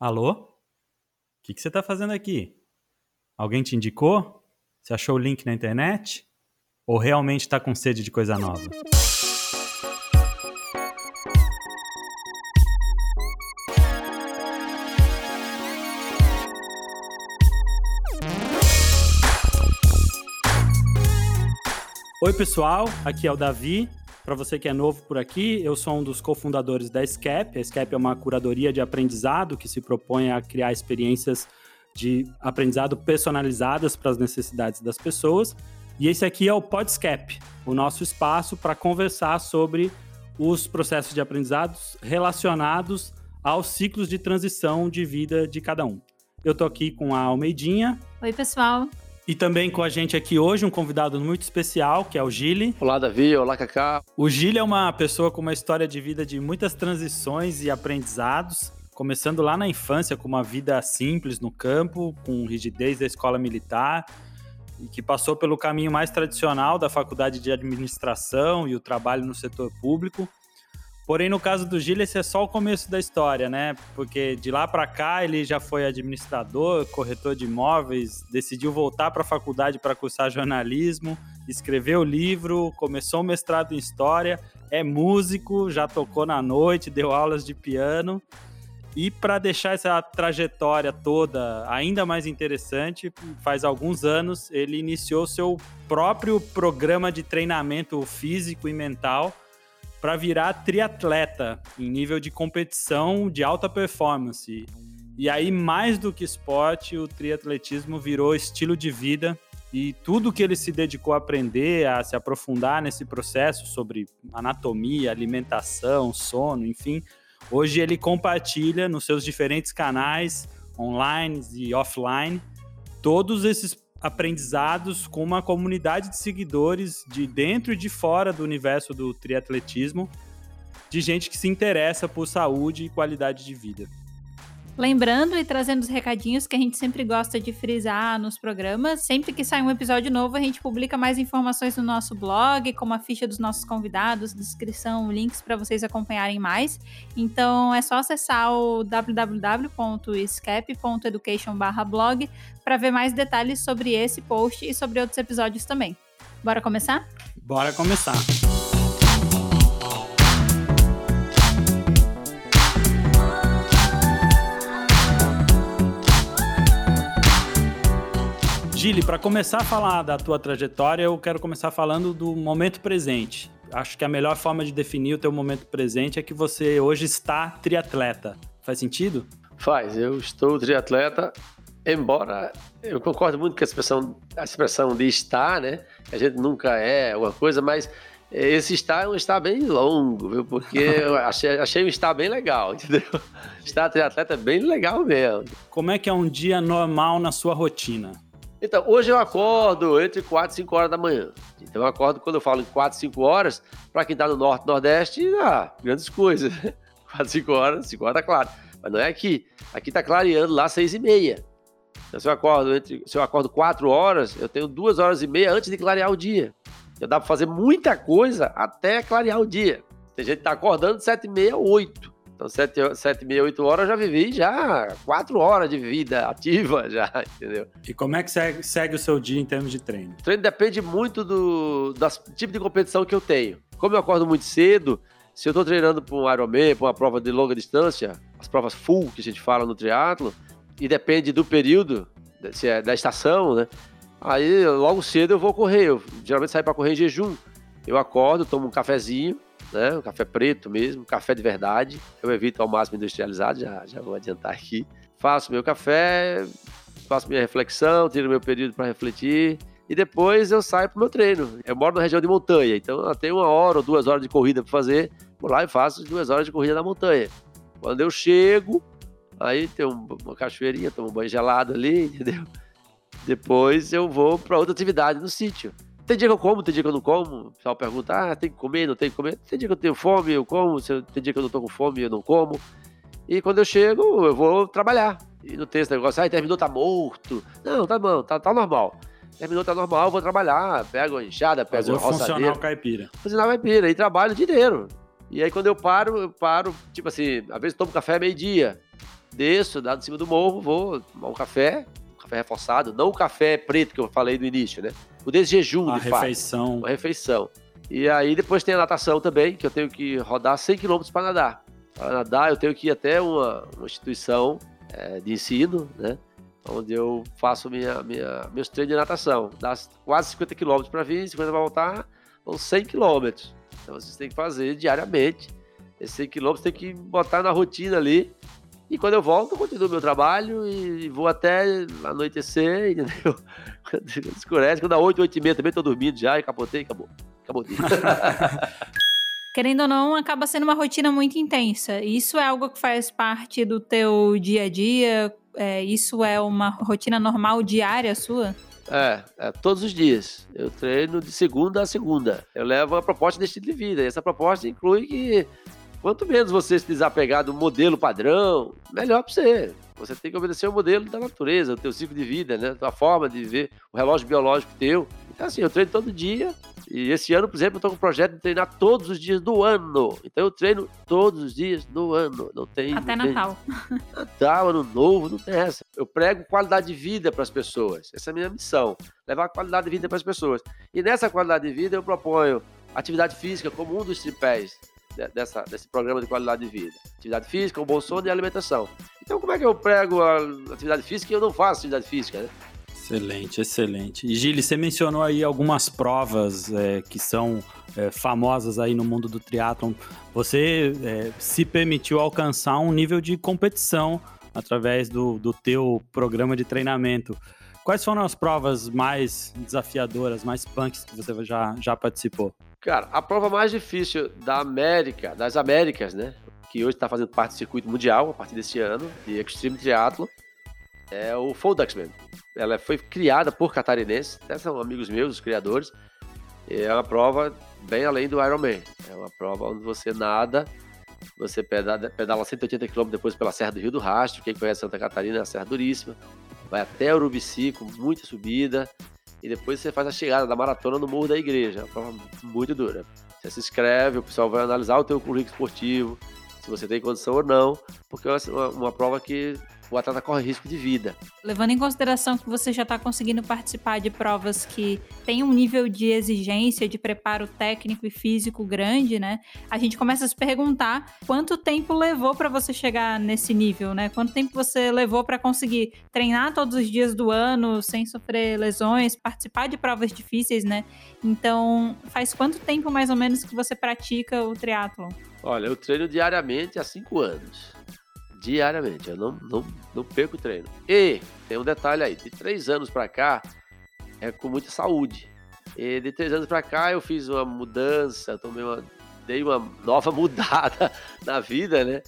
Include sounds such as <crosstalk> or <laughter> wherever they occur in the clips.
Alô? O que, que você está fazendo aqui? Alguém te indicou? Você achou o link na internet? Ou realmente está com sede de coisa nova? Oi, pessoal, aqui é o Davi. Para você que é novo por aqui, eu sou um dos cofundadores da SCAP. A SCAP é uma curadoria de aprendizado que se propõe a criar experiências de aprendizado personalizadas para as necessidades das pessoas. E esse aqui é o Podscap, o nosso espaço para conversar sobre os processos de aprendizados relacionados aos ciclos de transição de vida de cada um. Eu estou aqui com a Almeidinha. Oi, pessoal. E também com a gente aqui hoje um convidado muito especial, que é o Gile. Olá, Davi. Olá, Cacá. O Gile é uma pessoa com uma história de vida de muitas transições e aprendizados, começando lá na infância com uma vida simples no campo, com rigidez da escola militar, e que passou pelo caminho mais tradicional da faculdade de administração e o trabalho no setor público, Porém, no caso do Gil, esse é só o começo da história, né? Porque de lá para cá ele já foi administrador, corretor de imóveis, decidiu voltar para a faculdade para cursar jornalismo, escreveu livro, começou o mestrado em história, é músico, já tocou na noite, deu aulas de piano. E para deixar essa trajetória toda ainda mais interessante, faz alguns anos ele iniciou seu próprio programa de treinamento físico e mental para virar triatleta em nível de competição de alta performance. E aí, mais do que esporte, o triatletismo virou estilo de vida e tudo que ele se dedicou a aprender, a se aprofundar nesse processo sobre anatomia, alimentação, sono, enfim, hoje ele compartilha nos seus diferentes canais, online e offline, todos esses aprendizados com uma comunidade de seguidores de dentro e de fora do universo do triatletismo, de gente que se interessa por saúde e qualidade de vida. Lembrando e trazendo os recadinhos que a gente sempre gosta de frisar nos programas. Sempre que sai um episódio novo, a gente publica mais informações no nosso blog, como a ficha dos nossos convidados, descrição, links para vocês acompanharem mais. Então é só acessar o www.escape.education/blog para ver mais detalhes sobre esse post e sobre outros episódios também. Bora começar? Bora começar. Gili, para começar a falar da tua trajetória, eu quero começar falando do momento presente. Acho que a melhor forma de definir o teu momento presente é que você hoje está triatleta. Faz sentido? Faz. Eu estou triatleta, embora eu concordo muito com a expressão, a expressão de estar, né? A gente nunca é uma coisa, mas esse estar é um estar bem longo, viu? Porque <laughs> eu achei, achei um estar bem legal, <laughs> entendeu? Estar triatleta é bem legal mesmo. Como é que é um dia normal na sua rotina? Então, hoje eu acordo entre 4 e 5 horas da manhã. Então, eu acordo, quando eu falo em 4, 5 horas, para quem está no Norte Nordeste, ah, grandes coisas. <laughs> 4, 5 horas, 5 horas tá claro. Mas não é aqui. Aqui tá clareando lá 6 e meia. Então, se eu acordo, entre, se eu acordo 4 horas, eu tenho 2 horas e meia antes de clarear o dia. Já dá para fazer muita coisa até clarear o dia. Tem gente que tá acordando 7 e meia, 8. Então, sete, sete, meia, oito horas eu já vivi já quatro horas de vida ativa já, entendeu? E como é que segue, segue o seu dia em termos de treino? O treino depende muito do, do tipo de competição que eu tenho. Como eu acordo muito cedo, se eu estou treinando para um Ironman, para uma prova de longa distância, as provas full que a gente fala no triatlo, e depende do período, se é da estação, né? Aí logo cedo eu vou correr. Eu geralmente saio para correr em jejum. Eu acordo, tomo um cafezinho, né? Um café preto mesmo, café de verdade. Eu evito ao máximo industrializado, já, já vou adiantar aqui. Faço meu café, faço minha reflexão, tiro meu período para refletir e depois eu saio para o meu treino. Eu moro na região de montanha, então eu tenho uma hora ou duas horas de corrida para fazer. Vou lá e faço duas horas de corrida na montanha. Quando eu chego, aí tem uma cachoeirinha, tomo um banho gelado ali, <laughs> entendeu? Depois eu vou para outra atividade no sítio. Tem dia que eu como, tem dia que eu não como. O pessoal pergunta, ah, tem que comer, não tem que comer. Tem dia que eu tenho fome, eu como. Tem dia que eu não tô com fome, eu não como. E quando eu chego, eu vou trabalhar. E não tem esse negócio, ah, terminou, tá morto. Não, tá bom, tá, tá normal. Terminou, tá normal, eu vou trabalhar. Pego a enxada, pego a roçadeira. funcionar o caipira. Funcionar o caipira. E trabalho o dia inteiro. E aí quando eu paro, eu paro, tipo assim, às vezes tomo café meio-dia. desço, dado em cima do morro, vou tomar um café, um café reforçado, não o café preto que eu falei no início, né? O desse jejum, a de refeição. fato. Uma refeição. E aí depois tem a natação também, que eu tenho que rodar 100 km para nadar. Para nadar eu tenho que ir até uma, uma instituição é, de ensino, né? Onde eu faço minha, minha, meus treinos de natação. Dá quase 50 km para vir, 50 para voltar, são 100 km. Então vocês têm que fazer diariamente. Esses 100 km tem que botar na rotina ali. E quando eu volto, eu continuo meu trabalho e vou até anoitecer, <laughs> entendeu? Quando escurece, quando dá 8, 8 e meia também tô dormindo já e capotei, acabou. Acabou. <laughs> Querendo ou não, acaba sendo uma rotina muito intensa. Isso é algo que faz parte do teu dia a dia? É, isso é uma rotina normal diária sua? É, é, todos os dias. Eu treino de segunda a segunda. Eu levo a proposta de estilo de vida. E essa proposta inclui que quanto menos você se desapegar do modelo padrão, melhor para você. Você tem que obedecer o modelo da natureza, o teu ciclo de vida, né? A forma de viver, o relógio biológico teu. Então, assim, eu treino todo dia. E esse ano, por exemplo, eu tô com um projeto de treinar todos os dias do ano. Então eu treino todos os dias do ano. Não tem. Até não tem, Natal. Natal, ano novo, não tem essa. Eu prego qualidade de vida para as pessoas. Essa é a minha missão. Levar qualidade de vida para as pessoas. E nessa qualidade de vida eu proponho atividade física como um dos tripés dessa, desse programa de qualidade de vida. Atividade física, um bom sono e alimentação. Então, como é que eu prego a atividade física e eu não faço atividade física, né? Excelente, excelente. E Gili, você mencionou aí algumas provas é, que são é, famosas aí no mundo do triatlon. Você é, se permitiu alcançar um nível de competição através do, do teu programa de treinamento. Quais foram as provas mais desafiadoras, mais punks que você já, já participou? Cara, a prova mais difícil da América, das Américas, né? Que hoje está fazendo parte do circuito mundial a partir desse ano, de Extreme Triathlon, é o Foldexman. Ela foi criada por catarinenses, até são amigos meus, os criadores. é uma prova bem além do Ironman. É uma prova onde você nada, você pedala, pedala 180 km depois pela Serra do Rio do Rastro. Quem conhece Santa Catarina é a Serra Duríssima. Vai até Urubici com muita subida. E depois você faz a chegada da maratona no Morro da Igreja. É uma prova muito dura. Você se inscreve, o pessoal vai analisar o teu currículo esportivo, se você tem condição ou não, porque é uma, uma prova que o atleta corre risco de vida. Levando em consideração que você já está conseguindo participar de provas que têm um nível de exigência, de preparo técnico e físico grande, né? A gente começa a se perguntar quanto tempo levou para você chegar nesse nível, né? Quanto tempo você levou para conseguir treinar todos os dias do ano sem sofrer lesões, participar de provas difíceis, né? Então, faz quanto tempo mais ou menos que você pratica o triatlon? Olha, eu treino diariamente há cinco anos diariamente. Eu não, não, não perco o treino. E tem um detalhe aí: de três anos para cá, é com muita saúde. E de três anos para cá, eu fiz uma mudança, tomei uma, dei uma nova <laughs> mudada na vida, né?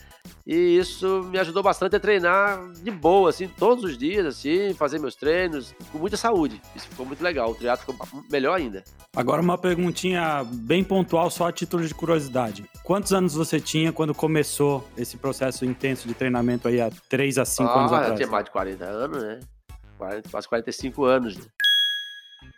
E isso me ajudou bastante a treinar de boa, assim, todos os dias, assim, fazer meus treinos com muita saúde. Isso ficou muito legal. O triatlo ficou melhor ainda. Agora uma perguntinha bem pontual, só a título de curiosidade. Quantos anos você tinha quando começou esse processo intenso de treinamento aí há 3 a 5 ah, anos atrás? Eu tinha mais de 40 anos, né? 40, quase 45 anos, né?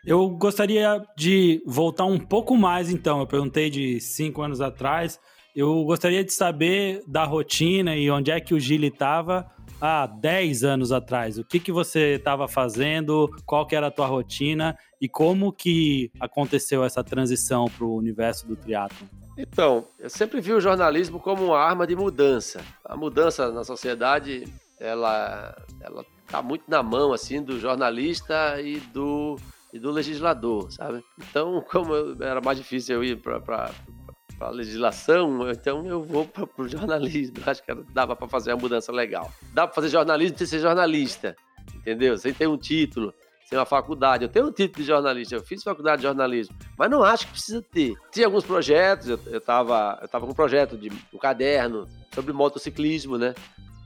Eu gostaria de voltar um pouco mais, então. Eu perguntei de cinco anos atrás. Eu gostaria de saber da rotina e onde é que o Gili estava há 10 anos atrás. O que, que você estava fazendo, qual que era a tua rotina e como que aconteceu essa transição para o universo do triatlo? Então, eu sempre vi o jornalismo como uma arma de mudança. A mudança na sociedade, ela ela tá muito na mão assim do jornalista e do e do legislador, sabe? Então, <laughs> como era mais difícil eu ir para para legislação, então eu vou para o jornalismo. Acho que dava para fazer uma mudança legal. Dá para fazer jornalismo sem ser jornalista, entendeu? Sem ter um título, sem uma faculdade. Eu tenho um título de jornalista, eu fiz faculdade de jornalismo, mas não acho que precisa ter. Tinha alguns projetos, eu, estava eu tava com um projeto de um caderno sobre motociclismo, né?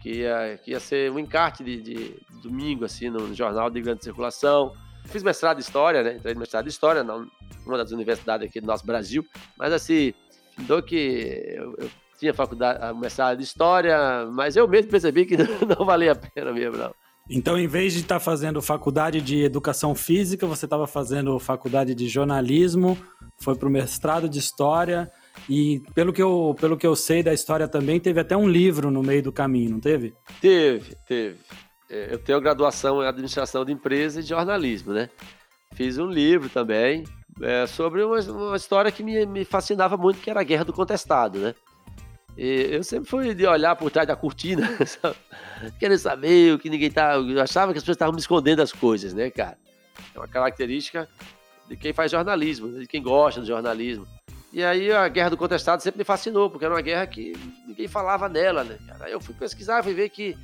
Que ia, que ia ser um encarte de, de domingo, assim, no jornal de grande circulação. Fiz mestrado em História, né? Entrei no mestrado em História, numa das universidades aqui do nosso Brasil. Mas, assim, do que eu, eu tinha faculdade, mestrado de história, mas eu mesmo percebi que <laughs> não, valia a pena mesmo, não. Então, em vez de estar tá fazendo faculdade de educação física, você estava fazendo faculdade de jornalismo, foi para o mestrado de história E pelo que, eu, pelo que eu sei da história também, teve até um livro no meio do caminho, não teve? Teve, teve. É, eu tenho graduação em administração de empresas e jornalismo, né? Fiz um livro também é, sobre uma, uma, história que me, me fascinava muito, que era a Guerra do Contestado, né? E eu sempre fui de olhar por trás da cortina, <laughs> querendo saber o que ninguém tá. Eu achava que as pessoas estavam me escondendo as coisas, né, cara? É uma característica de quem faz jornalismo, de quem gosta do jornalismo. E aí a Guerra do Contestado sempre me fascinou, porque era uma guerra que ninguém falava nela, né? Aí eu fui pesquisar, fui ver que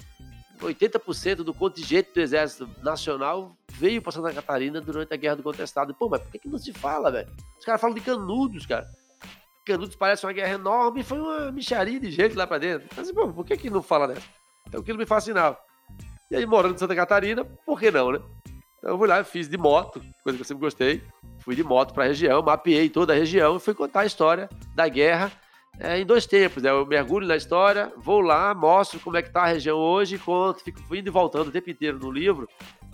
80% do contingente do Exército Nacional veio para Santa Catarina durante a Guerra do Contestado. Pô, mas por que, que não se fala, velho? Os caras falam de Canudos, cara. Canudos parece uma guerra enorme e foi uma micharia de gente lá para dentro. Mas, pô, por que, que não fala dessa? Então aquilo me fascinava. E aí, morando em Santa Catarina, por que não, né? Então eu fui lá, fiz de moto, coisa que eu sempre gostei. Fui de moto para a região, mapeei toda a região e fui contar a história da guerra é, em dois tempos. Né? Eu mergulho na história, vou lá, mostro como é que tá a região hoje, conto, fico indo e voltando o tempo inteiro no livro.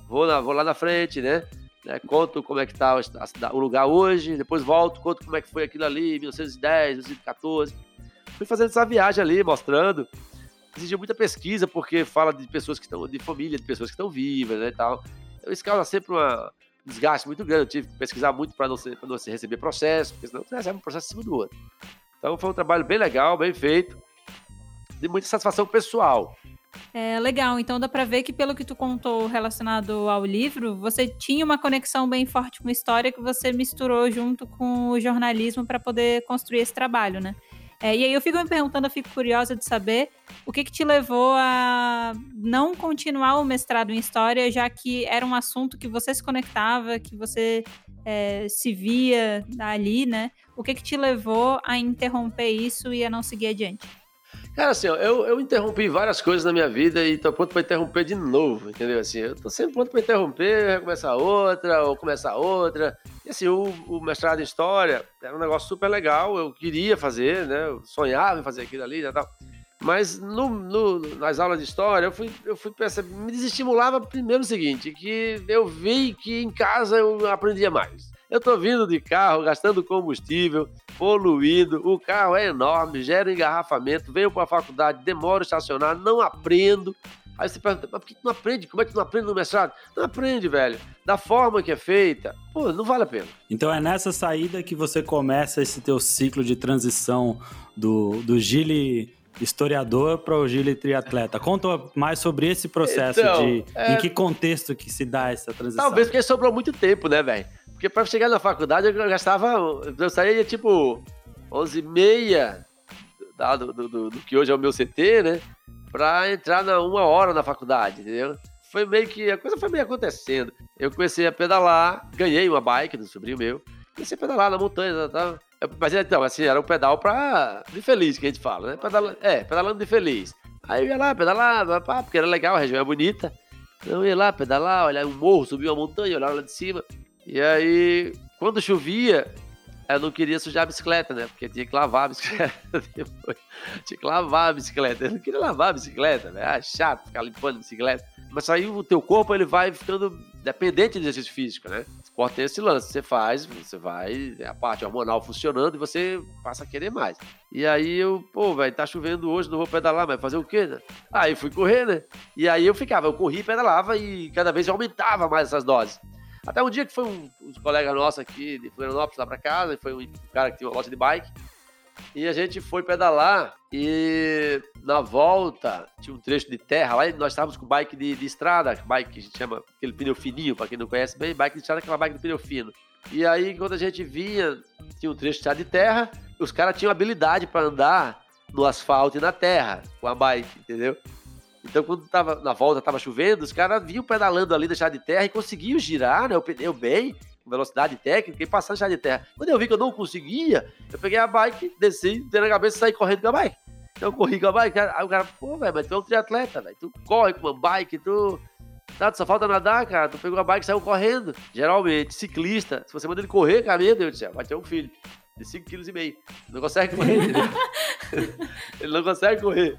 Vou, na, vou lá na frente, né? né? Conto como é que tá o, o lugar hoje, depois volto, conto como é que foi aquilo ali, 1910, 1914. Fui fazendo essa viagem ali, mostrando. Exigiu muita pesquisa, porque fala de pessoas que estão, de família, de pessoas que estão vivas, né, e tal. Então, isso causa sempre uma, um desgaste muito grande. Eu tive que pesquisar muito para não, não se receber processo, porque senão você recebe um processo em cima do outro. Então foi um trabalho bem legal, bem feito, de muita satisfação pessoal. É legal, então dá para ver que pelo que tu contou relacionado ao livro, você tinha uma conexão bem forte com a história que você misturou junto com o jornalismo para poder construir esse trabalho, né? É, e aí eu fico me perguntando, eu fico curiosa de saber o que, que te levou a não continuar o mestrado em história, já que era um assunto que você se conectava, que você é, se via ali, né? O que, que te levou a interromper isso e a não seguir adiante? Cara, assim, eu, eu interrompi várias coisas na minha vida e tô pronto para interromper de novo, entendeu? Assim, eu tô sempre pronto para interromper, começar outra, ou começar outra. E assim, o, o, mestrado em História era um negócio super legal, eu queria fazer, né? Eu sonhava em fazer aquilo ali e tal. Mas no, no, nas aulas de História, eu fui, eu fui perceber, me desestimulava primeiro o seguinte, que eu vi que em casa eu aprendia mais. Eu tô vindo de carro, gastando combustível, poluindo, o carro é enorme, gera engarrafamento, venho para a faculdade, demoro estacionar, não aprendo. Aí você pergunta, mas por que tu não aprende? Como é que tu não aprende no mestrado? Não aprende, velho. Da forma que é feita, pô, não vale a pena. Então é nessa saída que você começa esse teu ciclo de transição do, do Gile historiador para o Gile triatleta. Conta mais sobre esse processo então, de é... em que contexto que se dá essa transição. Talvez porque sobrou muito tempo, né, velho? Porque para chegar na faculdade eu gastava. Eu saía tipo 11h30 do, do, do, do, que hoje é o meu CT, né? Pra entrar na uma hora na faculdade, entendeu? Foi meio que. A coisa foi meio acontecendo. Eu comecei a pedalar, ganhei uma bike do sobrinho meu. Comecei a pedalar na montanha, tá? Mas então, assim, era um pedal pra. de feliz que a gente fala, né? Pedala, é, pedalando de feliz. Aí eu ia lá, pedalava, pá, porque era legal, a região é bonita. Então eu ia lá, pedalar, olhar um morro, subir uma montanha, olhar lá de cima. E aí, quando chovia, eu não queria sujar a bicicleta, né? Porque tinha que lavar a bicicleta <laughs> depois. Tinha que lavar a bicicleta. Eu não queria lavar a bicicleta, né? Ah, chato ficar limpando a bicicleta. Mas aí o teu corpo ele vai ficando dependente do exercício físico, né? Esporte esse lance. Você faz, você vai, a parte hormonal funcionando e você passa a querer mais. E aí eu, pô, velho, tá chovendo hoje, não vou pedalar, mas fazer o quê, né? Aí fui correr, né? E aí eu ficava, eu corri, pedalava e cada vez aumentava mais essas doses. Até um dia que foi um, um colega nosso aqui de Florianópolis lá pra casa, foi um cara que tinha uma loja de bike. E a gente foi pedalar e na volta tinha um trecho de terra lá e nós estávamos com bike de, de estrada, bike que a gente chama aquele pneu fininho, para quem não conhece bem, bike de estrada é aquela bike de pneu fino. E aí quando a gente vinha, tinha um trecho de terra, os caras tinham habilidade para andar no asfalto e na terra com a bike, entendeu? Então, quando tava na volta, tava chovendo, os caras vinham pedalando ali, deixar de terra e conseguiam girar, né? O pneu bem, velocidade técnica, e passar deixar de terra. Quando eu vi que eu não conseguia, eu peguei a bike, desci, dei na cabeça e saí correndo com a bike. Então, eu corri com a bike. Aí o cara, pô, velho, mas tu é um triatleta, velho. Tu corre com uma bike, tu. Tá, só falta nadar, cara. Tu pegou a bike e saiu correndo. Geralmente, ciclista, se você manda ele correr, cara, meu Deus do céu, vai ter um filho de 5,5 kg. Não consegue correr, <laughs> ele não consegue correr.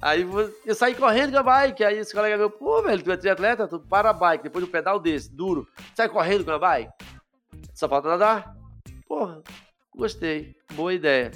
Aí eu saí correndo com a bike, aí esse colega meu, pô, velho, tu é triatleta, tu para a bike, depois do pedal desse, duro, sai correndo com a bike. Só falta nadar? Porra, gostei, boa ideia.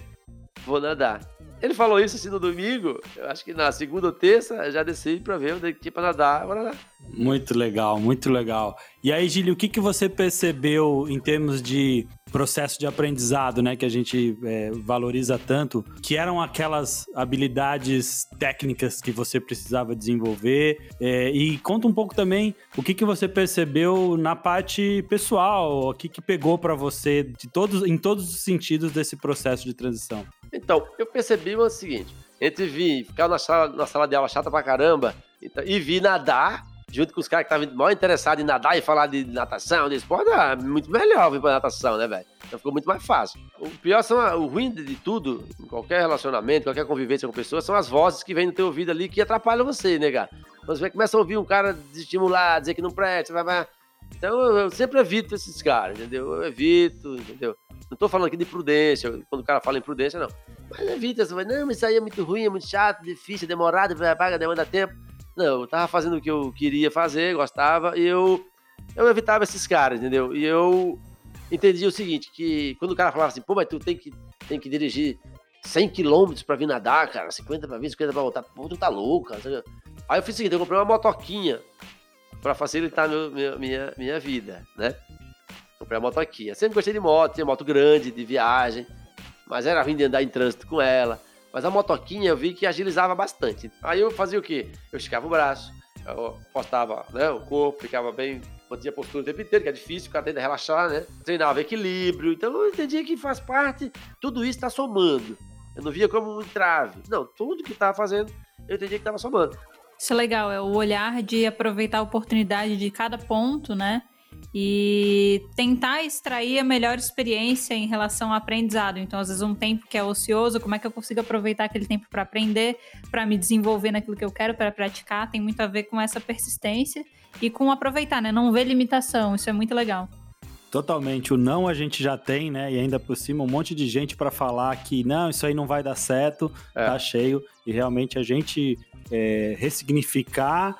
vou nadar. Ele falou isso assim no domingo, eu acho que na segunda ou terça já desci para ver onde tinha para nadar, vou nadar. Muito legal, muito legal. E aí, Gílio, o que, que você percebeu em termos de processo de aprendizado, né, que a gente é, valoriza tanto, que eram aquelas habilidades técnicas que você precisava desenvolver? É, e conta um pouco também o que, que você percebeu na parte pessoal, o que, que pegou para você de todos, em todos os sentidos desse processo de transição. Então, eu percebi o seguinte: entre vir, ficar na sala, na sala de aula chata pra caramba então, e vir nadar junto com os caras que estavam mal interessados em nadar e falar de natação, de esporte, é muito melhor vir pra natação, né, velho? Então ficou muito mais fácil. O pior são, o ruim de tudo, em qualquer relacionamento, qualquer convivência com pessoas, são as vozes que vêm no teu ouvido ali que atrapalham você, né, cara? Quando você começa a ouvir um cara desestimular, dizer que não presta, vai, vai. Então eu sempre evito esses caras, entendeu? Eu evito, entendeu? Não tô falando aqui de prudência, quando o cara fala em prudência, não. Mas evita, você vai, não, isso aí é muito ruim, é muito chato, difícil, demorado, paga, demanda tempo. Não, eu tava fazendo o que eu queria fazer, gostava, e eu, eu evitava esses caras, entendeu? E eu entendi o seguinte, que quando o cara falava assim, pô, mas tu tem que, tem que dirigir 100 km pra vir nadar, cara, 50 pra vir, 50 pra voltar, pô, tu tá louco, cara. Aí eu fiz o seguinte, eu comprei uma motoquinha pra facilitar meu, minha, minha, minha vida, né? Comprei a motoquinha. Eu sempre gostei de moto, tinha moto grande, de viagem, mas era ruim de andar em trânsito com ela. Mas a motoquinha eu vi que agilizava bastante. Aí eu fazia o quê? Eu esticava o braço, eu postava né, o corpo, ficava bem, mantinha a postura o tempo inteiro, que é difícil, o cara tenta relaxar, né? Treinava equilíbrio. Então eu entendi que faz parte, tudo isso está somando. Eu não via como um entrave. Não, tudo que estava fazendo, eu entendi que estava somando. Isso é legal, é o olhar de aproveitar a oportunidade de cada ponto, né? e tentar extrair a melhor experiência em relação ao aprendizado. Então, às vezes, um tempo que é ocioso, como é que eu consigo aproveitar aquele tempo para aprender, para me desenvolver naquilo que eu quero, para praticar, tem muito a ver com essa persistência e com aproveitar, né? Não ver limitação, isso é muito legal. Totalmente. O não a gente já tem, né? E ainda por cima um monte de gente para falar que não, isso aí não vai dar certo, é. tá cheio. E realmente a gente é, ressignificar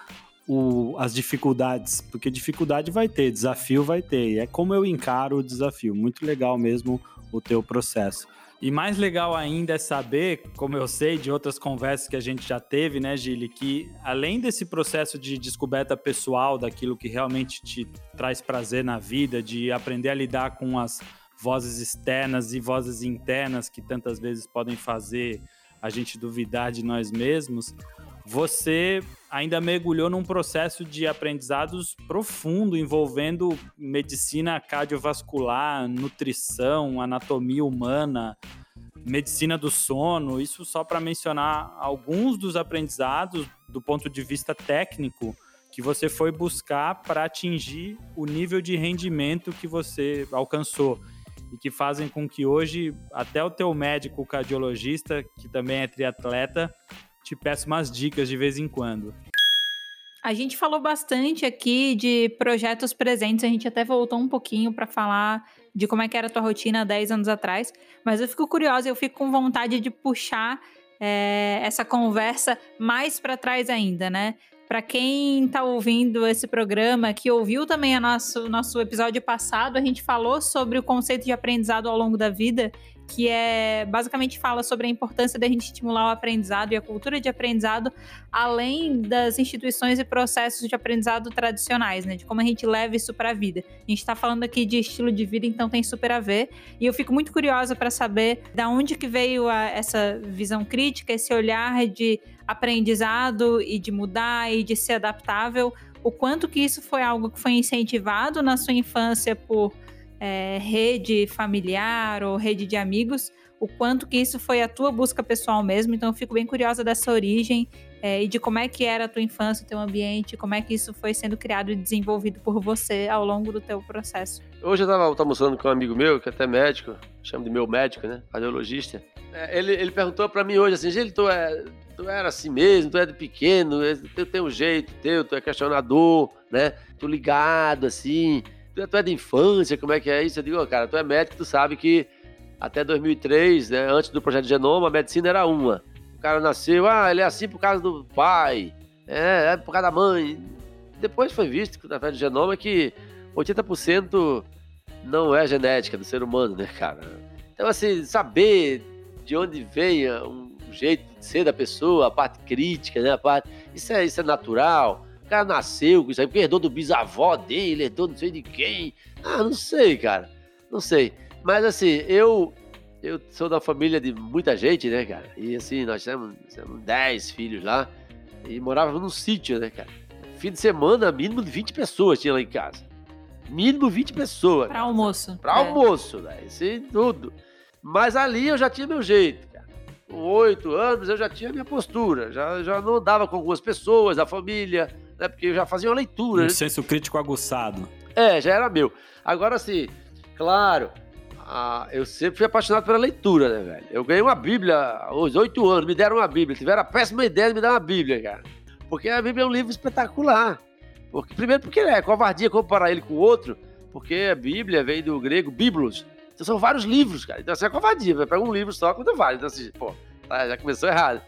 o, as dificuldades, porque dificuldade vai ter, desafio vai ter, e é como eu encaro o desafio. Muito legal mesmo o teu processo. E mais legal ainda é saber, como eu sei de outras conversas que a gente já teve, né, Gili, que além desse processo de descoberta pessoal daquilo que realmente te traz prazer na vida, de aprender a lidar com as vozes externas e vozes internas que tantas vezes podem fazer a gente duvidar de nós mesmos, você ainda mergulhou num processo de aprendizados profundo envolvendo medicina cardiovascular, nutrição, anatomia humana, medicina do sono, isso só para mencionar alguns dos aprendizados do ponto de vista técnico que você foi buscar para atingir o nível de rendimento que você alcançou e que fazem com que hoje até o teu médico cardiologista, que também é triatleta, te peço umas dicas de vez em quando. A gente falou bastante aqui de projetos presentes, a gente até voltou um pouquinho para falar de como é que era a tua rotina 10 anos atrás, mas eu fico curiosa, eu fico com vontade de puxar é, essa conversa mais para trás ainda, né? Para quem está ouvindo esse programa, que ouviu também o nosso, nosso episódio passado, a gente falou sobre o conceito de aprendizado ao longo da vida que é basicamente fala sobre a importância da gente estimular o aprendizado e a cultura de aprendizado, além das instituições e processos de aprendizado tradicionais, né? De como a gente leva isso para a vida. A gente está falando aqui de estilo de vida, então tem super a ver. E eu fico muito curiosa para saber da onde que veio a, essa visão crítica, esse olhar de aprendizado e de mudar e de ser adaptável. O quanto que isso foi algo que foi incentivado na sua infância por é, rede familiar ou rede de amigos, o quanto que isso foi a tua busca pessoal mesmo. Então eu fico bem curiosa dessa origem é, e de como é que era a tua infância, o teu ambiente, como é que isso foi sendo criado e desenvolvido por você ao longo do teu processo. Hoje eu estava almoçando com um amigo meu, que é até médico, chamo de meu médico, né, cardiologista. É, ele, ele perguntou para mim hoje assim, gente, tu, é, tu era assim mesmo, tu é de pequeno, tu tem um jeito teu, tu é questionador, né, tu ligado assim, tu é de infância, como é que é isso? Eu digo, oh, cara, tu é médico, tu sabe que até 2003, né, antes do projeto Genoma, a medicina era uma. O cara nasceu, ah, ele é assim por causa do pai, é, é por causa da mãe. Depois foi visto que através do genoma que 80% não é genética do ser humano, né, cara? Então, assim, saber de onde vem um jeito de ser da pessoa, a parte crítica, né? A parte, isso, é, isso é natural. O cara nasceu com isso aí, porque herdou do bisavó dele, herdou não sei de quem. Ah, não sei, cara. Não sei. Mas assim, eu eu sou da família de muita gente, né, cara? E assim, nós temos, temos 10 filhos lá e morávamos num sítio, né, cara? Fim de semana, mínimo de 20 pessoas tinha lá em casa. Mínimo 20 pessoas. Pra almoço. Pra é. almoço, velho. Isso tudo. Mas ali eu já tinha meu jeito, cara. Com oito anos eu já tinha minha postura. Já, já não andava com algumas pessoas da família, né? Porque eu já fazia uma leitura. Um né? senso crítico aguçado. É, já era meu. Agora, assim, claro, ah, eu sempre fui apaixonado pela leitura, né, velho? Eu ganhei uma Bíblia aos oito anos, me deram uma Bíblia. Tiveram a péssima ideia de me dar uma Bíblia, cara. Porque a Bíblia é um livro espetacular. Porque, primeiro, porque é covardia comparar ele com o outro, porque a Bíblia vem do grego biblos. Então são vários livros, cara. Então assim é covardia. Vai pegar um livro só quando vale. Então assim, pô, tá, já começou errado.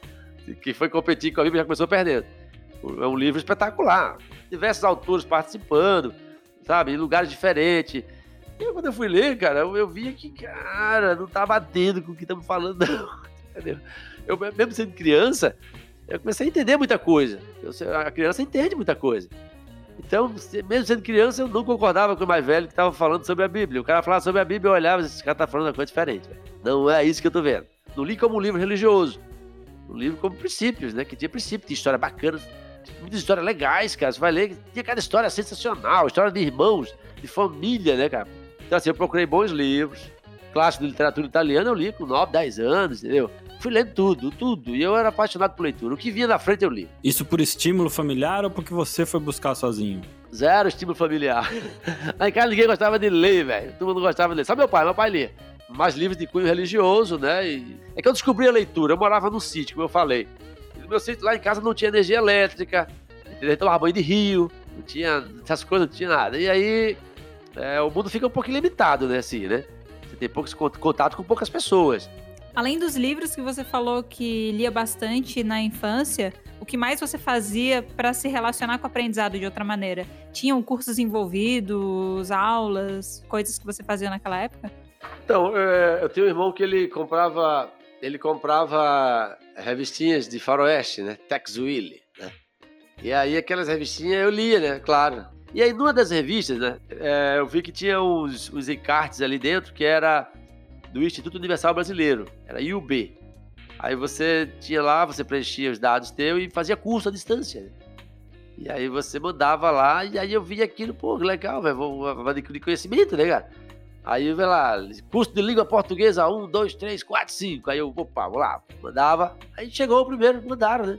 Quem foi competir com a Bíblia já começou perdendo. É um livro espetacular. Diversos autores participando, sabe? Em lugares diferentes. E quando eu fui ler, cara, eu, eu via que, cara, não tá batendo com o que estamos falando, <laughs> não. Entendeu? Eu, mesmo sendo criança, eu comecei a entender muita coisa. Eu, a criança entende muita coisa. Então, mesmo sendo criança, eu não concordava com o mais velho que estava falando sobre a Bíblia. O cara falava sobre a Bíblia, eu olhava e esse cara tá falando uma coisa diferente. Véio. Não é isso que eu tô vendo. Não li como um livro religioso. Um livro como princípios, né? Que tinha princípio, tinha história bacana, muitas histórias legais, cara. Você vai ler, tinha cada história sensacional, história de irmãos, de família, né, cara? Então, assim, eu procurei bons livros. Clássico de literatura italiana eu li com 9, 10 anos, entendeu? Fui lendo tudo, tudo. E eu era apaixonado por leitura. O que vinha na frente eu li. Isso por estímulo familiar ou porque você foi buscar sozinho? Zero estímulo familiar. Lá em casa ninguém gostava de ler, velho. Todo mundo gostava de ler. Só meu pai, meu pai lia. Mais livros de cunho religioso, né? E... É que eu descobri a leitura. Eu morava num sítio, como eu falei. Meu sítio lá em casa não tinha energia elétrica. Entendeu? Tomava banho de rio. Não tinha essas coisas, não tinha nada. E aí é, o mundo fica um pouco limitado, né? Assim, né? Você tem poucos contato com poucas pessoas. Além dos livros que você falou que lia bastante na infância, o que mais você fazia para se relacionar com o aprendizado de outra maneira? Tinham cursos envolvidos, aulas, coisas que você fazia naquela época? Então, é, eu tenho um irmão que ele comprava, ele comprava revistinhas de faroeste, né? Tex Willy, né? E aí aquelas revistinhas eu lia, né? Claro. E aí, numa das revistas, né, é, eu vi que tinha os, os encartes ali dentro, que era do Instituto Universal Brasileiro, era IUB. Aí você tinha lá, você preenchia os dados teus e fazia curso à distância. Né? E aí você mandava lá, e aí eu vi aquilo, pô, legal, velho, vou, vou adquirir conhecimento, né, cara? Aí vi lá, curso de língua portuguesa 1, 2, 3, 4, 5. Aí eu, opa, vou lá, mandava. Aí chegou o primeiro, mandaram, né?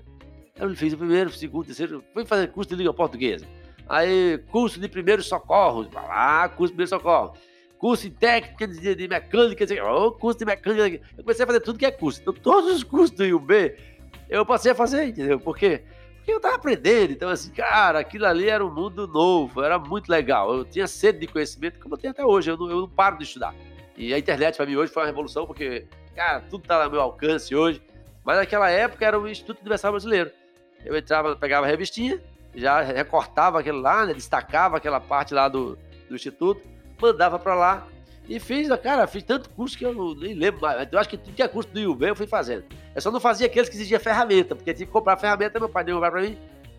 Eu fiz o primeiro, o segundo, o terceiro, fui fazer curso de língua portuguesa. Aí, curso de primeiros socorros, vai lá, curso de primeiros socorros. Curso em técnica de, de mecânica, oh, curso de mecânica. Eu comecei a fazer tudo que é curso. Então, todos os cursos do IUB, eu passei a fazer, entendeu? Por quê? Eu tava aprendendo. Então, assim, cara, aquilo ali era um mundo novo, era muito legal. Eu tinha sede de conhecimento, como eu tenho até hoje. Eu não, eu não paro de estudar. E a internet, para mim, hoje foi uma revolução, porque, cara, tudo tá ao meu alcance hoje. Mas naquela época era o Instituto Universal Brasileiro. Eu entrava, pegava a revistinha, já recortava aquele lá, né, destacava aquela parte lá do, do instituto, mandava para lá e fiz, cara, fiz tanto curso que eu nem lembro mais. Eu acho que tudo que é curso do IUB eu fui fazendo. Eu só não fazia aqueles que exigiam ferramenta, porque tinha que comprar ferramenta, meu pai deu pra mim,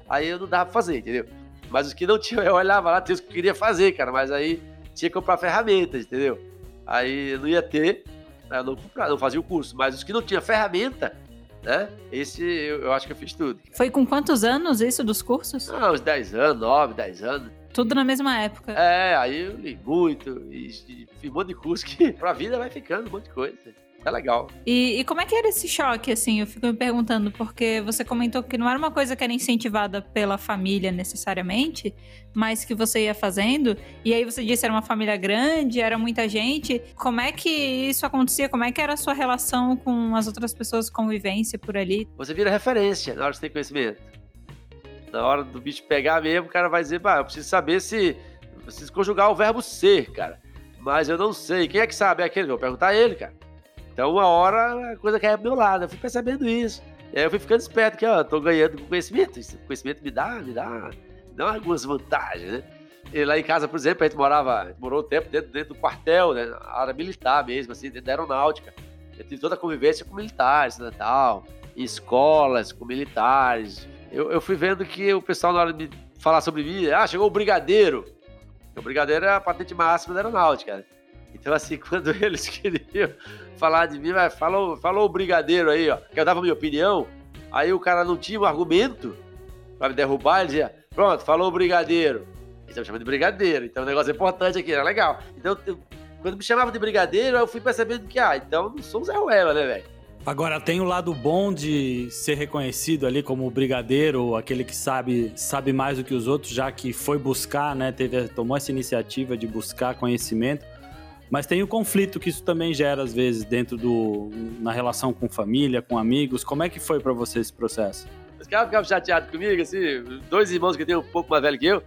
aí eu não dava pra fazer, entendeu? Mas os que não tinham, eu olhava lá, tinha os que eu queria fazer, cara, mas aí tinha que comprar ferramentas, entendeu? Aí eu não ia ter, eu não, comprava, não fazia o curso, mas os que não tinham ferramenta, né? Esse eu, eu, acho que eu fiz tudo. Foi com quantos anos isso dos cursos? Ah, uns 10 anos, 9, 10 anos. Tudo na mesma época. É, aí eu li muito e, e um monte de curso que <laughs> pra vida vai ficando um monte de coisa. É legal. E, e, como é que era esse choque, assim? Eu fico me perguntando, porque você comentou que não era uma coisa que era incentivada pela família necessariamente, mas que você ia fazendo. E aí você disse era uma família grande, era muita gente. Como é que isso acontecia? Como é que era a sua relação com as outras pessoas, convivência por ali? Você vira referência na hora que você tem conhecimento. Na hora do bicho pegar mesmo, o cara vai dizer, pá, eu preciso saber se. Eu preciso conjugar o verbo ser, cara. Mas eu não sei. Quem é que sabe? É aquele? Vou perguntar a ele, cara. Então, uma hora a coisa cai pro meu lado. Eu fui percebendo isso. E aí eu fui ficando esperto que, ó, tô ganhando conhecimento. Esse conhecimento me dá, me dá, me dá algumas vantagens, né? E lá em casa, por exemplo, a gente morava, a gente morou um tempo dentro, dentro do quartel, né? Na área militar mesmo, assim, dentro da aeronáutica. Eu tive toda a convivência com militares, né, tal, escolas, com militares. Eu, eu fui vendo que o pessoal, na hora de falar sobre mim, ah, chegou o brigadeiro. O brigadeiro é a patente máxima da aeronáutica, né? Então, assim, <laughs> quando eles queriam falar de mim, falou, falou o brigadeiro aí, ó, que eu dava minha opinião, aí o cara não tinha um argumento para me derrubar, ele dizia, pronto, falou o brigadeiro. Então chama de brigadeiro, então o negócio é importante aqui, era legal. Então, quando me chamava de brigadeiro, eu fui percebendo que, ah, então não sou o Zé Ruela, né, velho? Agora, tem o lado bom de ser reconhecido ali como brigadeiro, aquele que sabe, sabe mais do que os outros, já que foi buscar, né, teve, tomou essa iniciativa de buscar conhecimento. Mas tem o conflito que isso também gera, às vezes, dentro do. na relação com família, com amigos. Como é que foi para você esse processo? Os caras ficavam chateados comigo, assim, dois irmãos que têm um pouco mais velho que eu.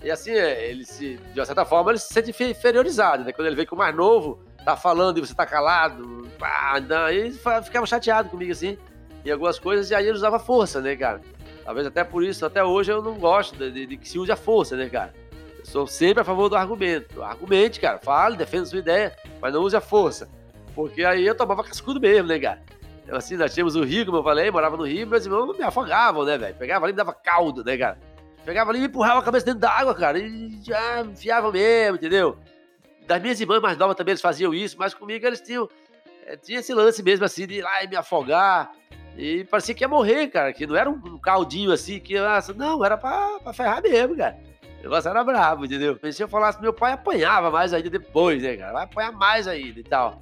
E assim, é, ele se, de uma certa forma, ele se sente inferiorizado, né? Quando ele vê que o mais novo tá falando e você tá calado, pá, não, aí ficava chateado comigo, assim, em algumas coisas, e aí ele usava força, né, cara? Talvez até por isso, até hoje eu não gosto de, de, que se use a força, né, cara? Eu sou sempre a favor do argumento. Argumente, cara, fale, defenda sua ideia, mas não use a força. Porque aí eu tomava cascudo mesmo, né, cara? Então, assim, nós tínhamos o Rio, como eu falei, morava no Rio, meus irmãos me afogavam, né, velho? Pegava ali e me dava caldo, né, cara? Pegava ali e empurrava a cabeça dentro da água, cara, e já enfiava mesmo, entendeu? Das minhas irmãs mais novas também eles faziam isso, mas comigo eles tinham. É, tinha esse lance mesmo, assim, de ir lá e me afogar. E parecia que ia morrer, cara, que não era um caldinho assim, que. Não, era pra, pra ferrar mesmo, cara. O negócio era brabo, entendeu? E se eu falasse, meu pai apanhava mais ainda depois, né, cara? Vai apanhar mais ainda e tal.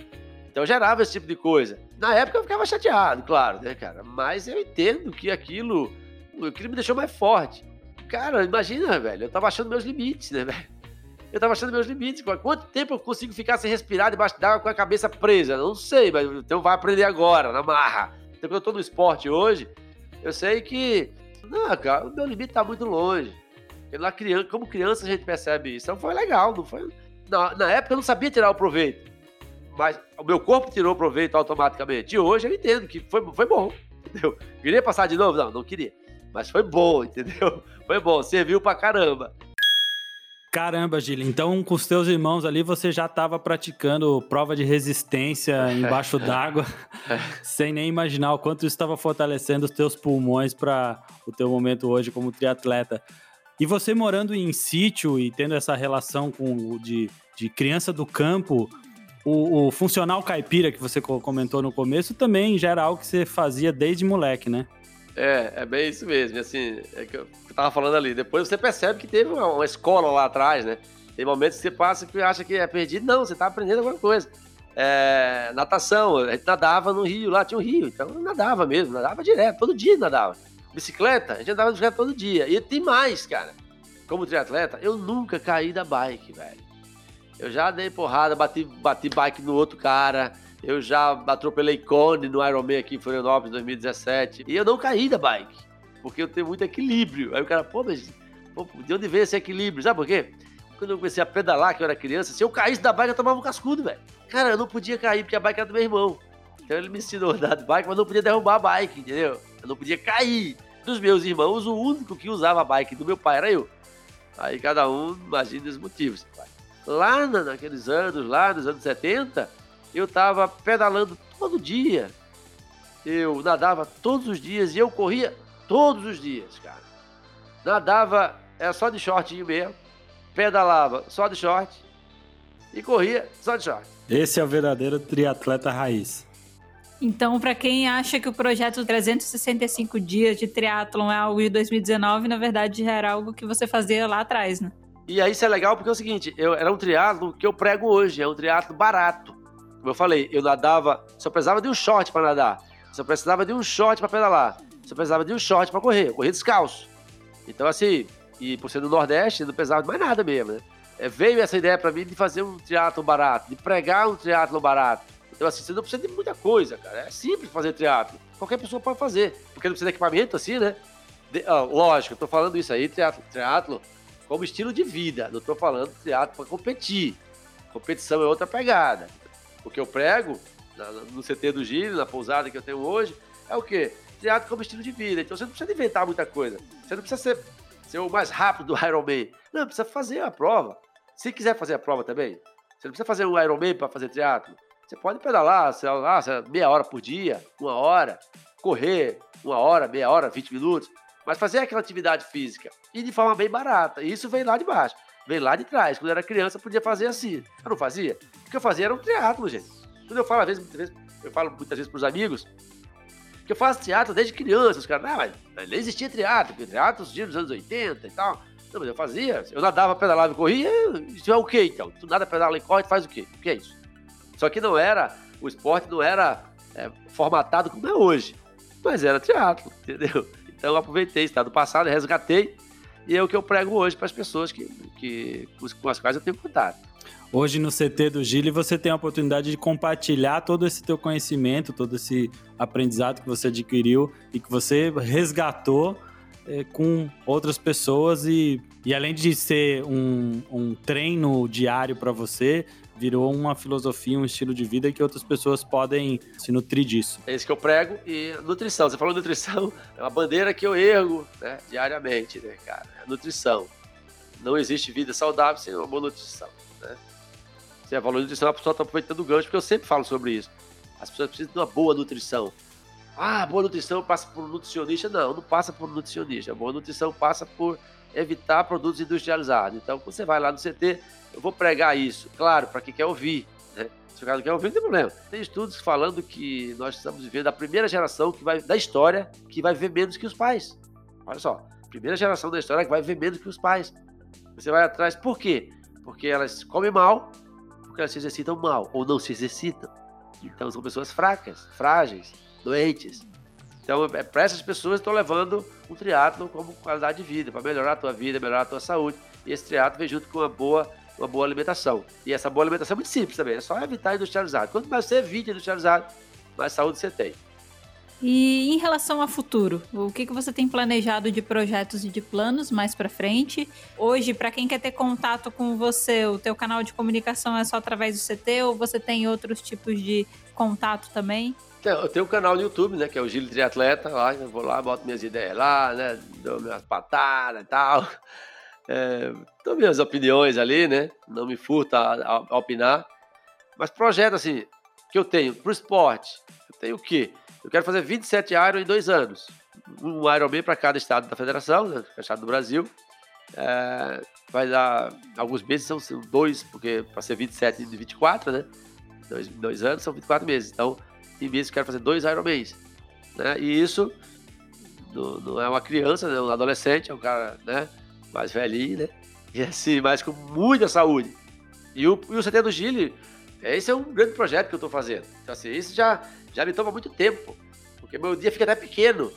Então gerava esse tipo de coisa. Na época eu ficava chateado, claro, né, cara? Mas eu entendo que aquilo, aquilo me deixou mais forte. Cara, imagina, velho, eu tava achando meus limites, né, <laughs> velho? Eu tava achando meus limites. Quanto tempo eu consigo ficar sem respirar debaixo d'água com a cabeça presa? Não sei, mas então vai aprender agora, na marra. Então, quando eu tô no esporte hoje, eu sei que. Não, cara, o meu limite tá muito longe. Lá, criança, como criança a gente percebe isso. Então foi legal, não foi? Na, na época eu não sabia tirar o proveito. Mas o meu corpo tirou o proveito automaticamente. E hoje eu entendo que foi, foi bom, entendeu? Queria passar de novo? Não, não queria. Mas foi bom, <laughs> entendeu? Foi bom, serviu pra caramba. Caramba, Gil. Então, com os teus irmãos ali, você já estava praticando prova de resistência <laughs> embaixo d'água, sem nem imaginar o quanto isso estava fortalecendo os teus pulmões para o teu momento hoje como triatleta. E você morando em sítio e tendo essa relação com de, de criança do campo, o, o, funcional caipira que você comentou no começo também já era algo que você fazia desde moleque, né? É, é bem isso mesmo. Assim, é que eu tava falando ali. Depois você percebe que teve uma, uma escola lá atrás, né? Tem momentos que você passa que acha que é perdido. Não, você tá aprendendo alguma coisa. É, natação, a gente nadava no rio, lá tinha um rio, então nadava mesmo, nadava direto, todo dia nadava bicicleta, a gente andava de bicicleta todo dia. E tem mais, cara. Como triatleta, eu nunca caí da bike, velho. Eu já dei porrada, bati, bati bike no outro cara. Eu já atropelei cone no Ironman aqui em Florianópolis 2017. E eu não caí da bike. Porque eu tenho muito equilíbrio. Aí o cara, pô, mas pô, de onde veio esse equilíbrio? Sabe por quê? Quando eu comecei a pedalar, que eu era criança, se eu caísse da bike, eu tomava um cascudo, velho. Cara, eu não podia cair porque a bike era do meu irmão. Então ele me ensinou a andar de bike, mas não podia derrubar a bike, entendeu? Eu não podia cair dos meus irmãos, o único que usava a bike do meu pai era eu. Aí cada um imagina os motivos. Lá naqueles anos, lá nos anos 70, eu tava pedalando todo dia. Eu nadava todos os dias e eu corria todos os dias, cara. Nadava era só de shortinho mesmo, pedalava só de short e corria só de short. Esse é o verdadeiro triatleta raiz. Então, para quem acha que o projeto 365 dias de triatlon é algo de 2019, na verdade já era algo que você fazia lá atrás, né? E aí isso é legal porque é o seguinte, eu, era um triatlo que eu prego hoje, é um triatlo barato. Como eu falei, eu nadava, só precisava de um short para nadar, só precisava de um short para pedalar, só precisava de um short para correr, eu corria descalço. Então assim, e por ser do Nordeste, não precisava de mais nada mesmo, né? É, veio essa ideia para mim de fazer um triatlo barato, de pregar um triatlo barato. Então, assim, você não precisa de muita coisa, cara. É simples fazer triatlo. Qualquer pessoa pode fazer. Porque não precisa de equipamento, assim, né? De, lógico, eu tô falando isso aí, triatlo, triatlo como estilo de vida. Não tô falando triatlo para competir. Competição é outra pegada. O que eu prego no CT do Giro, na pousada que eu tenho hoje, é o quê? Triatlo como estilo de vida. Então você não precisa inventar muita coisa. Você não precisa ser, ser o mais rápido do <laughs> Ironman. Não, precisa fazer a prova. Se quiser fazer a prova também, você não precisa fazer um Ironman para fazer triatlo. Você pode pedalar, sei lá, meia hora por dia, uma hora, correr uma hora, meia hora, 20 minutos, mas fazer aquela atividade física e de forma bem barata. E isso vem lá de baixo, vem lá de trás. Quando eu era criança, podia fazer assim. Eu não fazia. O que eu fazia era um teatro, gente. Quando eu falo, às vezes, muitas vezes eu falo muitas vezes para os amigos, que eu faço teatro desde criança. Os caras, não, mas nem existia teatro, porque teatro surgiu nos anos 80 e tal. Não, mas eu fazia, eu nadava, pedalava e corria, isso é o que então? Tu nada, pedala e corre, tu faz o quê? O que é isso? Só que não era, o esporte não era é, formatado como é hoje, mas era teatro, entendeu? Então eu aproveitei isso, tá? do passado, resgatei, e é o que eu prego hoje para as pessoas que, que, com as quais eu tenho contato. Hoje no CT do Gili você tem a oportunidade de compartilhar todo esse teu conhecimento, todo esse aprendizado que você adquiriu e que você resgatou é, com outras pessoas e, e além de ser um, um treino diário para você, virou uma filosofia, um estilo de vida que outras pessoas podem se nutrir disso. É isso que eu prego e nutrição. Você falou nutrição, é uma bandeira que eu ergo né, diariamente, né, cara? É nutrição. Não existe vida saudável sem uma boa nutrição, né? Você falou nutrição, a pessoa está aproveitando o gancho, porque eu sempre falo sobre isso. As pessoas precisam de uma boa nutrição. Ah, boa nutrição passa por nutricionista. Não, não passa por nutricionista. A boa nutrição passa por evitar produtos industrializados. Então, você vai lá no CT, eu vou pregar isso, claro, para quem quer ouvir. Né? Se o cara não quer ouvir, não tem problema. Tem estudos falando que nós estamos vivendo a primeira geração que vai, da história que vai ver menos que os pais. Olha só, primeira geração da história que vai ver menos que os pais. Você vai atrás, por quê? Porque elas comem mal, porque elas se exercitam mal, ou não se exercitam. Então são pessoas fracas, frágeis, doentes. Então, é para essas pessoas estou levando um triatlo como qualidade de vida, para melhorar a tua vida, melhorar a tua saúde. E esse triatlo vem junto com uma boa, uma boa alimentação. E essa boa alimentação é muito simples também, é só evitar industrializado. Quanto mais você evita industrializado, mais saúde você tem. E em relação ao futuro, o que, que você tem planejado de projetos e de planos mais para frente? Hoje, para quem quer ter contato com você, o teu canal de comunicação é só através do CT ou você tem outros tipos de contato também? Eu tenho um canal no YouTube, né, que é o Gilo Triatleta, lá, eu vou lá, boto minhas ideias lá, né, dou minhas patadas e tal, é, dou minhas opiniões ali, né, não me furta a, a, opinar, mas projeto, assim, que eu tenho pro esporte, eu tenho o quê? Eu quero fazer 27 Iron em dois anos. Um Ironman para cada estado da federação, né? estado do Brasil. É, vai dar alguns meses, são dois, porque para ser 27 e 24, né? Dois, dois anos são 24 meses. Então, em meses eu quero fazer dois Ironmans. Né? E isso não, não, é uma criança, né? É um adolescente, é um cara né? mais velhinho, né? E assim, mas com muita saúde. E o, e o CT do Gile, esse é um grande projeto que eu estou fazendo. Então, assim, isso já já me toma muito tempo, porque meu dia fica até pequeno,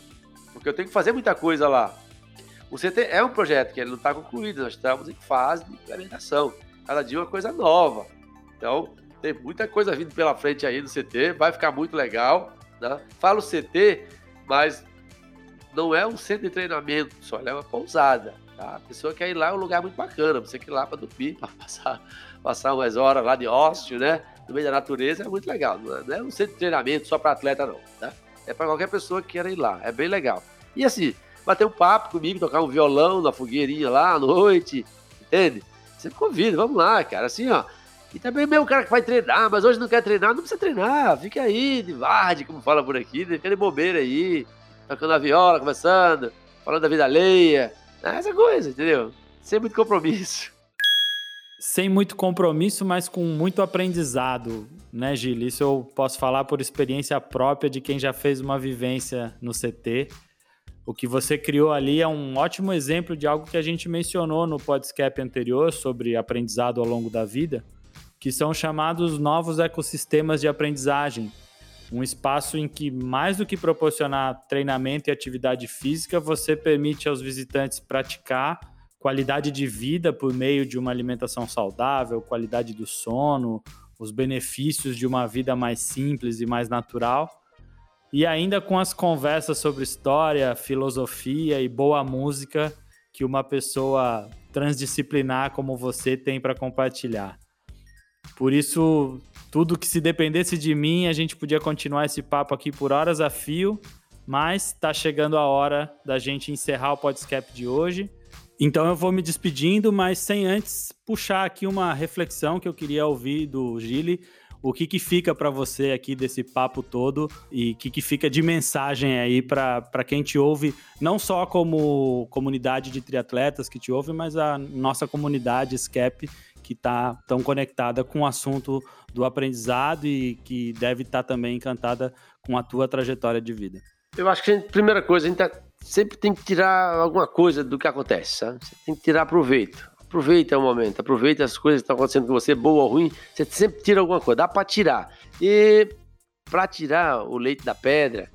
porque eu tenho que fazer muita coisa lá. O CT é um projeto que ele não está concluído, nós estamos em fase de implementação. Cada dia uma coisa nova. Então, tem muita coisa vindo pela frente aí no CT, vai ficar muito legal. Né? Falo CT, mas não é um centro de treinamento só, é uma pousada. Tá? A pessoa quer ir lá, é um lugar muito bacana, você quer ir lá para dormir, <laughs> para passar, passar umas horas lá de ócio, né? no meio da natureza é muito legal. Não é, é um centro de treinamento só para atleta, não. Tá? É para qualquer pessoa que queira ir lá. É bem legal. E assim, bater um papo comigo, tocar um violão na fogueirinha lá à noite, entende? Você me convida, vamos lá, cara. Assim, ó. E também mesmo o cara que vai treinar, mas hoje não quer treinar, não precisa treinar. Fica aí, de varde, como fala por aqui, fica de bobeira aí, tocando a viola, conversando, falando da vida alheia. Essa coisa, entendeu? Sem muito compromisso sem muito compromisso, mas com muito aprendizado, né, Gil? Isso eu posso falar por experiência própria de quem já fez uma vivência no CT. O que você criou ali é um ótimo exemplo de algo que a gente mencionou no podcast anterior sobre aprendizado ao longo da vida, que são chamados novos ecossistemas de aprendizagem. Um espaço em que, mais do que proporcionar treinamento e atividade física, você permite aos visitantes praticar qualidade de vida por meio de uma alimentação saudável, qualidade do sono, os benefícios de uma vida mais simples e mais natural. E ainda com as conversas sobre história, filosofia e boa música que uma pessoa transdisciplinar como você tem para compartilhar. Por isso, tudo que se dependesse de mim, a gente podia continuar esse papo aqui por horas a fio, mas está chegando a hora da gente encerrar o podcast de hoje. Então eu vou me despedindo, mas sem antes puxar aqui uma reflexão que eu queria ouvir do Gili. o que, que fica para você aqui desse papo todo e o que, que fica de mensagem aí para quem te ouve, não só como comunidade de triatletas que te ouve, mas a nossa comunidade SCAP que está tão conectada com o assunto do aprendizado e que deve estar tá também encantada com a tua trajetória de vida. Eu acho que a gente, primeira coisa, a gente tá, sempre tem que tirar alguma coisa do que acontece, sabe? Você tem que tirar proveito. Aproveita o momento, aproveita as coisas que estão acontecendo com você, boa ou ruim, você sempre tira alguma coisa, dá para tirar. E para tirar o leite da pedra,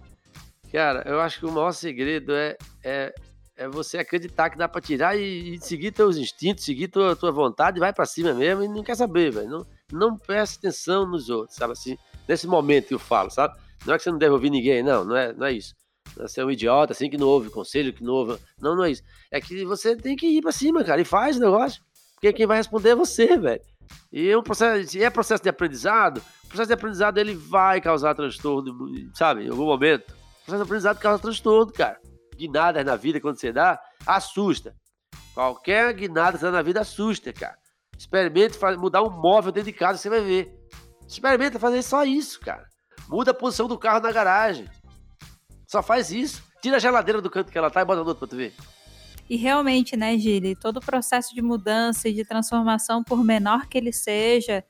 cara, eu acho que o maior segredo é, é, é você acreditar que dá para tirar e, e, seguir teus instintos, seguir tua, tua vontade, vai para cima mesmo e não quer saber, velho. Não, não presta atenção nos outros, sabe assim? Nesse momento que eu falo, sabe? Não é que você não deve ouvir ninguém, não, não é, não é isso. Você é um idiota, assim, que não ouve conselho, que não ouve. Não, não é isso. É que você tem que ir pra cima, cara, e faz o negócio. Porque quem vai responder é você, velho. E é um processo, é processo de aprendizado, o processo de aprendizado ele vai causar transtorno, sabe, em algum momento. O processo de aprendizado causa transtorno, cara. Guinadas na vida, quando você dá, assusta. Qualquer guinada que você dá na vida assusta, cara. Experimente mudar um móvel dentro de casa, você vai ver. Experimenta fazer só isso, cara. Muda a posição do carro na garagem. Só faz isso. Tira a geladeira do canto que ela tá e bota no outro pra tu ver. E realmente, né, Gili, todo o processo de mudança e de transformação, por menor que ele seja,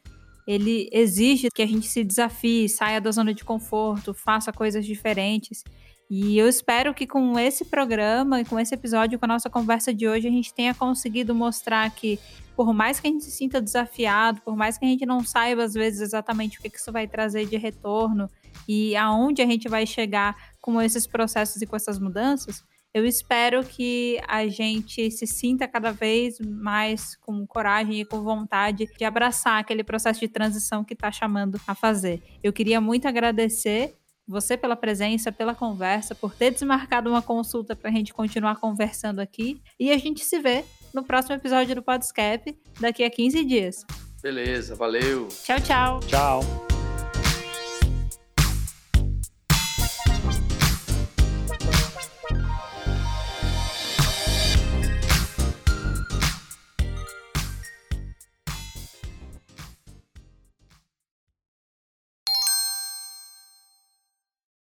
ele exige que a gente se desafie, saia da zona de conforto, faça coisas diferentes. E eu espero que com esse programa e com esse episódio, com a nossa conversa de hoje, a gente tenha conseguido mostrar que, por mais que a gente se sinta desafiado, por mais que a gente não saiba às vezes exatamente o que isso vai trazer de retorno e aonde a gente vai chegar com esses processos e com essas mudanças, eu espero que a gente se sinta cada vez mais com coragem e com vontade de abraçar aquele processo de transição que está chamando a fazer. Eu queria muito agradecer você pela presença, pela conversa, por ter desmarcado uma consulta para a gente continuar conversando aqui. E a gente se vê no próximo episódio do Podscap daqui a 15 dias. Beleza, valeu. Tchau, tchau. Tchau.